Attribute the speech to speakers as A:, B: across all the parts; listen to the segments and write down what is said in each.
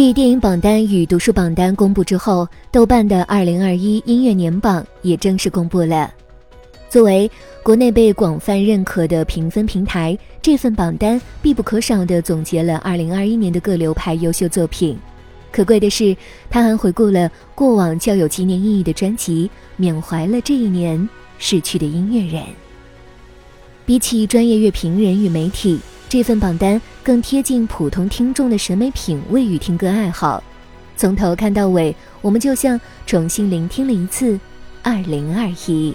A: 继电影榜单与读书榜单公布之后，豆瓣的二零二一音乐年榜也正式公布了。作为国内被广泛认可的评分平台，这份榜单必不可少地总结了二零二一年的各流派优秀作品。可贵的是，它还回顾了过往较有纪念意义的专辑，缅怀了这一年逝去的音乐人。比起专业乐评人与媒体。这份榜单更贴近普通听众的审美品味与听歌爱好，从头看到尾，我们就像重新聆听了一次2021。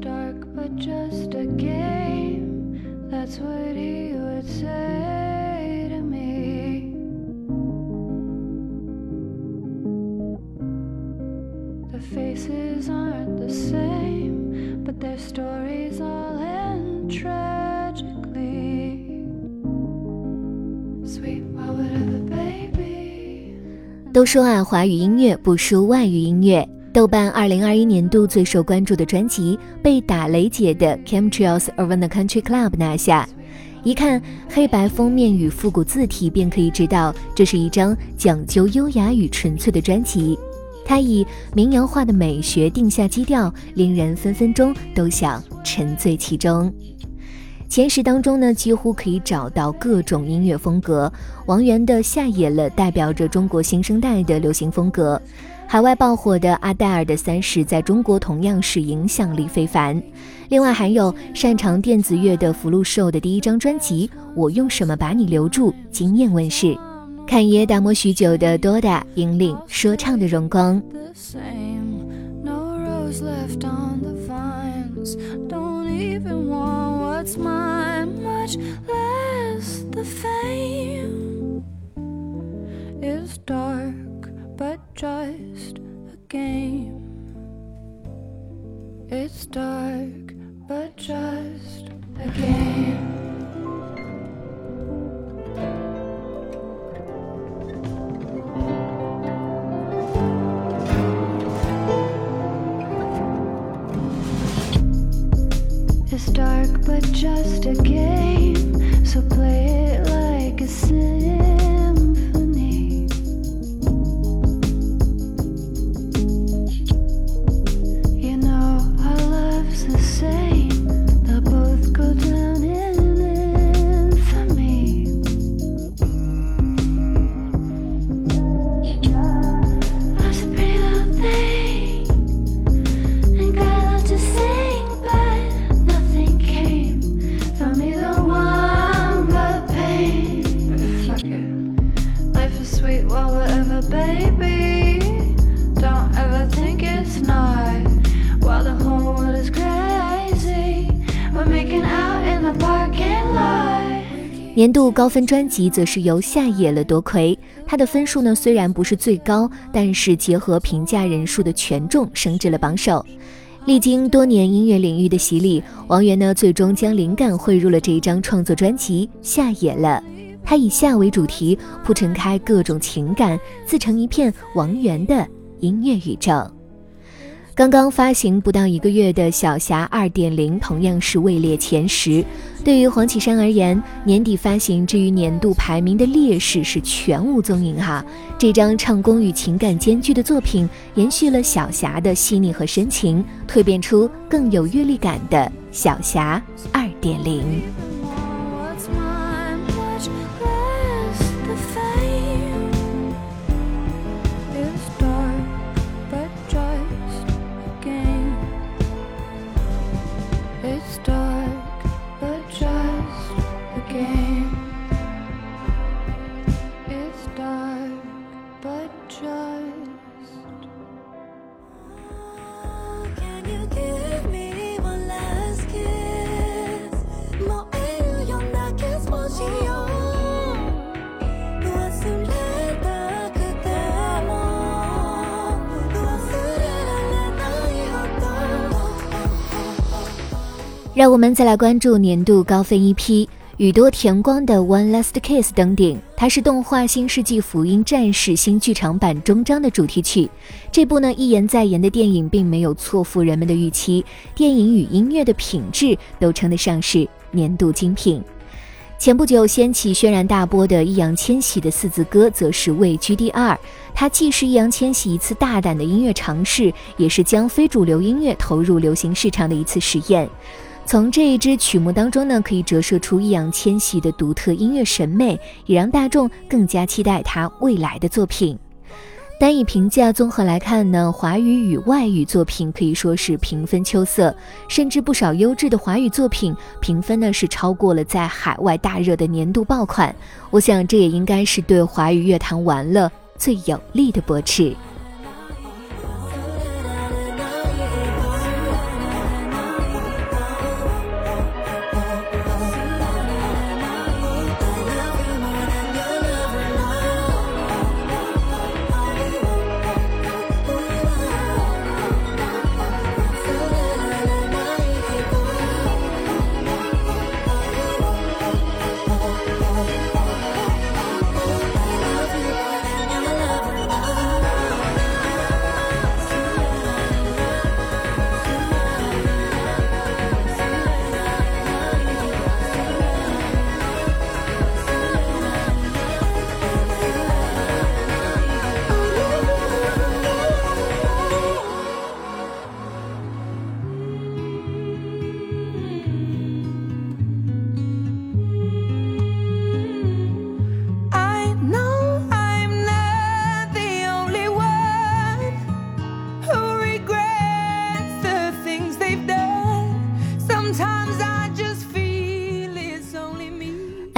A: dark but just a game. That's what he would say to me. The faces aren't the same, but their stories all end tragically. Sweet, whatever, baby. 都说啊，华语音乐不输外语音乐。 豆瓣二零二一年度最受关注的专辑被打雷姐的《Chemtrails Over the Country Club》拿下。一看黑白封面与复古字体，便可以知道这是一张讲究优雅与纯粹的专辑。它以民谣化的美学定下基调，令人分分钟都想沉醉其中。前十当中呢，几乎可以找到各种音乐风格。王源的《下野了》代表着中国新生代的流行风格。海外爆火的阿黛尔的《三十》在中国同样是影响力非凡。另外还有擅长电子乐的福禄寿的第一张专辑《我用什么把你留住》惊艳问世。看爷打磨许久的多达引领说唱的荣光。But just a game. It's dark, but just a game. 年度高分专辑则是由夏野了夺魁，他的分数呢虽然不是最高，但是结合评价人数的权重，升至了榜首。历经多年音乐领域的洗礼，王源呢最终将灵感汇入了这一张创作专辑《夏野了》。他以夏为主题，铺陈开各种情感，自成一片王源的音乐宇宙。刚刚发行不到一个月的《小霞二点零》同样是位列前十。对于黄绮珊而言，年底发行至于年度排名的劣势是全无踪影哈。这张唱功与情感兼具的作品，延续了小霞的细腻和深情，蜕变出更有阅历感的《小霞二点零》。让我们再来关注年度高分一批。宇多田光的《One Last Kiss》登顶，它是动画《新世纪福音战士》新剧场版终章的主题曲。这部呢一言再言的电影并没有错付人们的预期，电影与音乐的品质都称得上是年度精品。前不久掀起轩然大波的易烊千玺的四字歌则是位居第二。它既是易烊千玺一次大胆的音乐尝试，也是将非主流音乐投入流行市场的一次实验。从这一支曲目当中呢，可以折射出易烊千玺的独特音乐审美，也让大众更加期待他未来的作品。单以评价综合来看呢，华语与外语作品可以说是平分秋色，甚至不少优质的华语作品评分呢是超过了在海外大热的年度爆款。我想这也应该是对华语乐坛玩乐最有力的驳斥。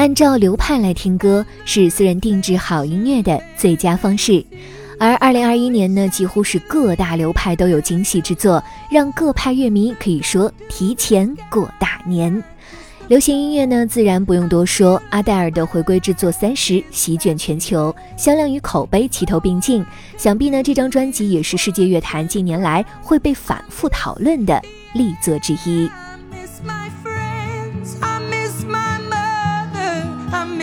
A: 按照流派来听歌是私人定制好音乐的最佳方式，而二零二一年呢，几乎是各大流派都有惊喜之作，让各派乐迷可以说提前过大年。流行音乐呢，自然不用多说，阿黛尔的回归之作《三十》席卷全球，销量与口碑齐头并进，想必呢这张专辑也是世界乐坛近年来会被反复讨论的力作之一。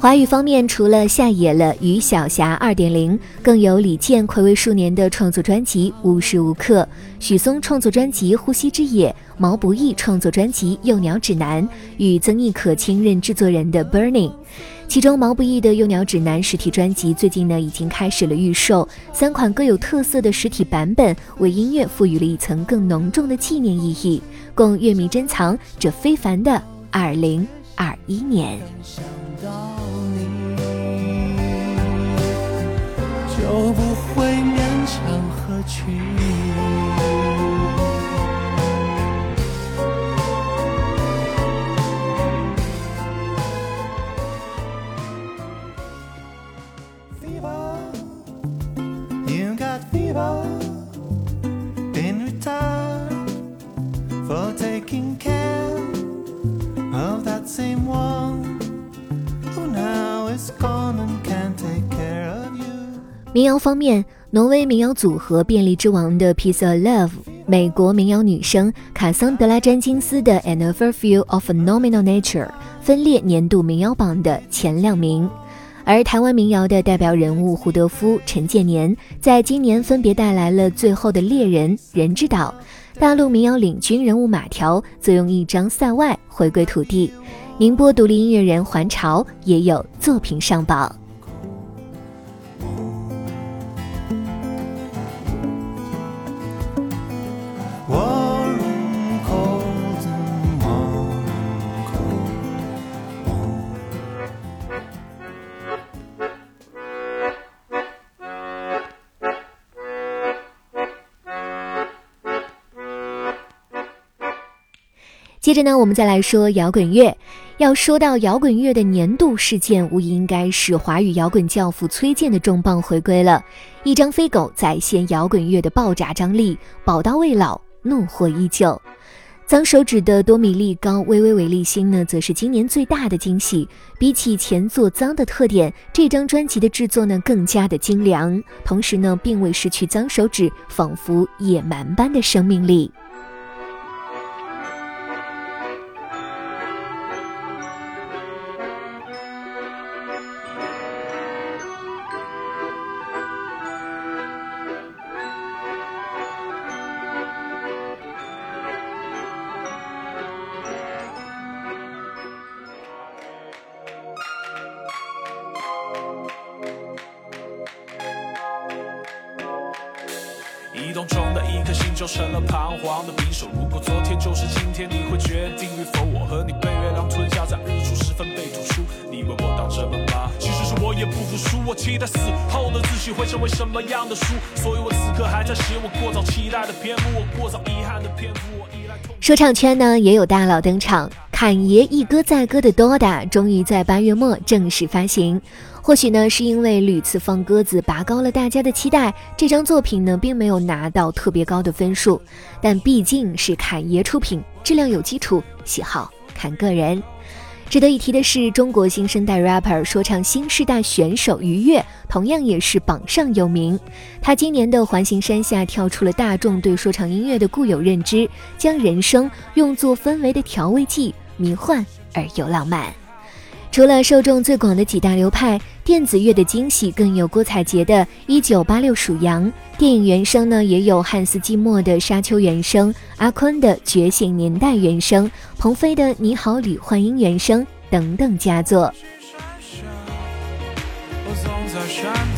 A: 华语方面，除了下野了《于小霞二点零》，更有李健暌违数年的创作专辑《无时无刻》，许嵩创作专辑《呼吸之野》，毛不易创作专辑《幼鸟指南》，与曾轶可亲任制作人的《Burning》。其中，毛不易的《幼鸟指南》实体专辑最近呢已经开始了预售，三款各有特色的实体版本，为音乐赋予了一层更浓重的纪念意义，供乐迷珍藏这非凡的二零二一年。都不会勉强合群。谣方面，挪威民谣组合便利之王的《Piece of Love》，美国民谣女声卡桑德拉詹金斯的《Another View of Phenomenal Nature》分列年度民谣榜的前两名。而台湾民谣的代表人物胡德夫、陈建年，在今年分别带来了《最后的猎人》《人之岛》。大陆民谣领军人物马条则用一张《塞外》回归土地。宁波独立音乐人环潮也有作品上榜。接着呢，我们再来说摇滚乐。要说到摇滚乐的年度事件，无疑应该是华语摇滚教父崔健的重磅回归了。一张飞狗再现摇滚乐的爆炸张力，宝刀未老，怒火依旧。脏手指的多米粒高，微微违例星呢，则是今年最大的惊喜。比起前作脏的特点，这张专辑的制作呢更加的精良，同时呢并未失去脏手指仿佛野蛮般的生命力。
B: 成了彷徨的匕首。如果昨天就是今天，你会决定与否？我和你被月亮吞下，在日出时分被煮熟。你问我当真了吗？其实是我也不服输。我期待死后的自己会成为什么样的书，所以我此刻还在写我过早期待的篇目，我过早遗憾的篇幅。我依赖
A: 说唱圈呢也有大佬登场，侃爷一歌再歌的《多达》终于在八月末正式发行。或许呢，是因为屡次放鸽子，拔高了大家的期待。这张作品呢，并没有拿到特别高的分数，但毕竟是侃爷出品，质量有基础，喜好看个人。值得一提的是，中国新生代 rapper 说唱新时代选手于越，同样也是榜上有名。他今年的环形山下跳出了大众对说唱音乐的固有认知，将人声用作氛围的调味剂，迷幻而又浪漫。除了受众最广的几大流派，电子乐的惊喜更有郭采洁的《一九八六属羊》，电影原声呢也有汉斯季默的《沙丘》原声，阿坤的《觉醒年代》原声，鹏飞的《你好，李焕英》原声等等佳作总在山。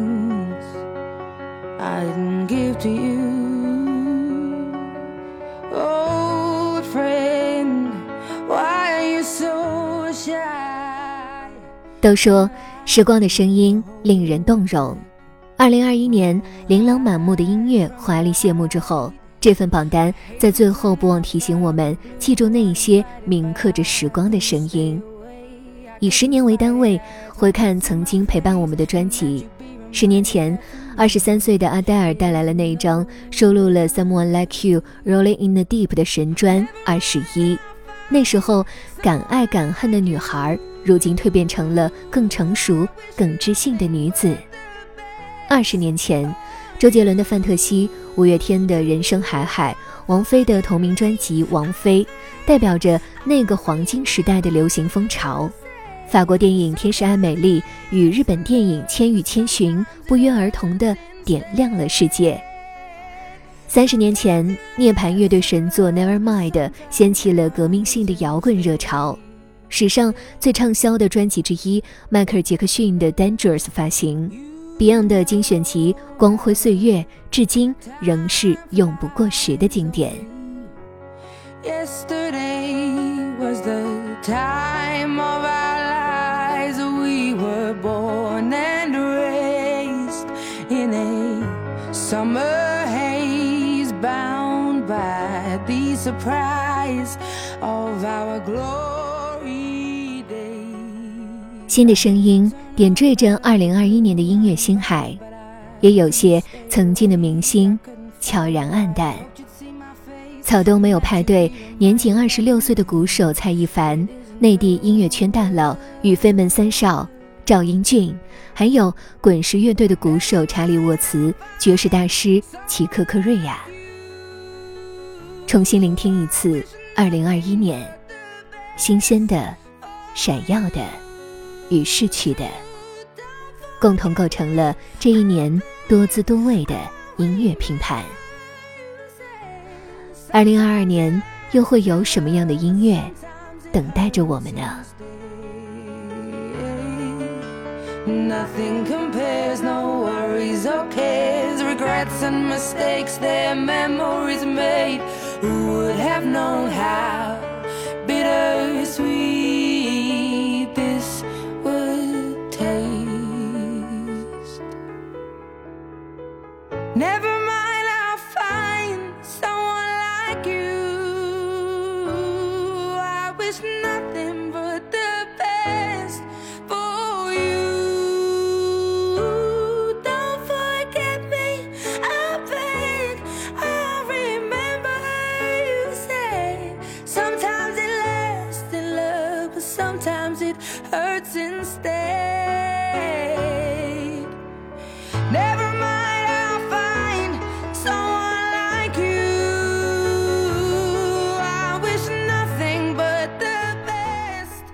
A: 都说时光的声音令人动容。二零二一年，琳琅满目的音乐华丽谢幕之后，这份榜单在最后不忘提醒我们记住那一些铭刻着时光的声音。以十年为单位，回看曾经陪伴我们的专辑。十年前，二十三岁的阿黛尔带来了那一张收录了《Someone Like You》《Rolling in the Deep》的神专《二十一》。那时候敢爱敢恨的女孩。如今蜕变成了更成熟、更知性的女子。二十年前，周杰伦的《范特西》，五月天的人生海海，王菲的同名专辑《王菲》，代表着那个黄金时代的流行风潮。法国电影《天使爱美丽》与日本电影《千与千寻》不约而同地点亮了世界。三十年前，涅槃乐队神作《Nevermind》掀起了革命性的摇滚热潮。史上最畅销的专辑之一迈克尔·杰克逊的《Dangerous》发行，Beyond 的精选集《光辉岁月》至今仍是永不过时的经典。
C: Yesterday was the time of our lives. We were born and raised in a summer haze, bound by the surprise of our glory.
A: 新的声音点缀着2021年的音乐星海，也有些曾经的明星悄然黯淡。草东没有派对，年仅二十六岁的鼓手蔡一凡，内地音乐圈大佬与飞门三少赵英俊，还有滚石乐队的鼓手查理沃茨、爵士大师齐克克瑞亚，重新聆听一次二零二一年，新鲜的、闪耀的与逝去的，共同构成了这一年多姿多味的音乐拼盘。二零二二年又会有什么样的音乐等待着我们呢
C: ？Nothing compares, no worries or cares, regrets and mistakes, their memories made. Who would have known how bittersweet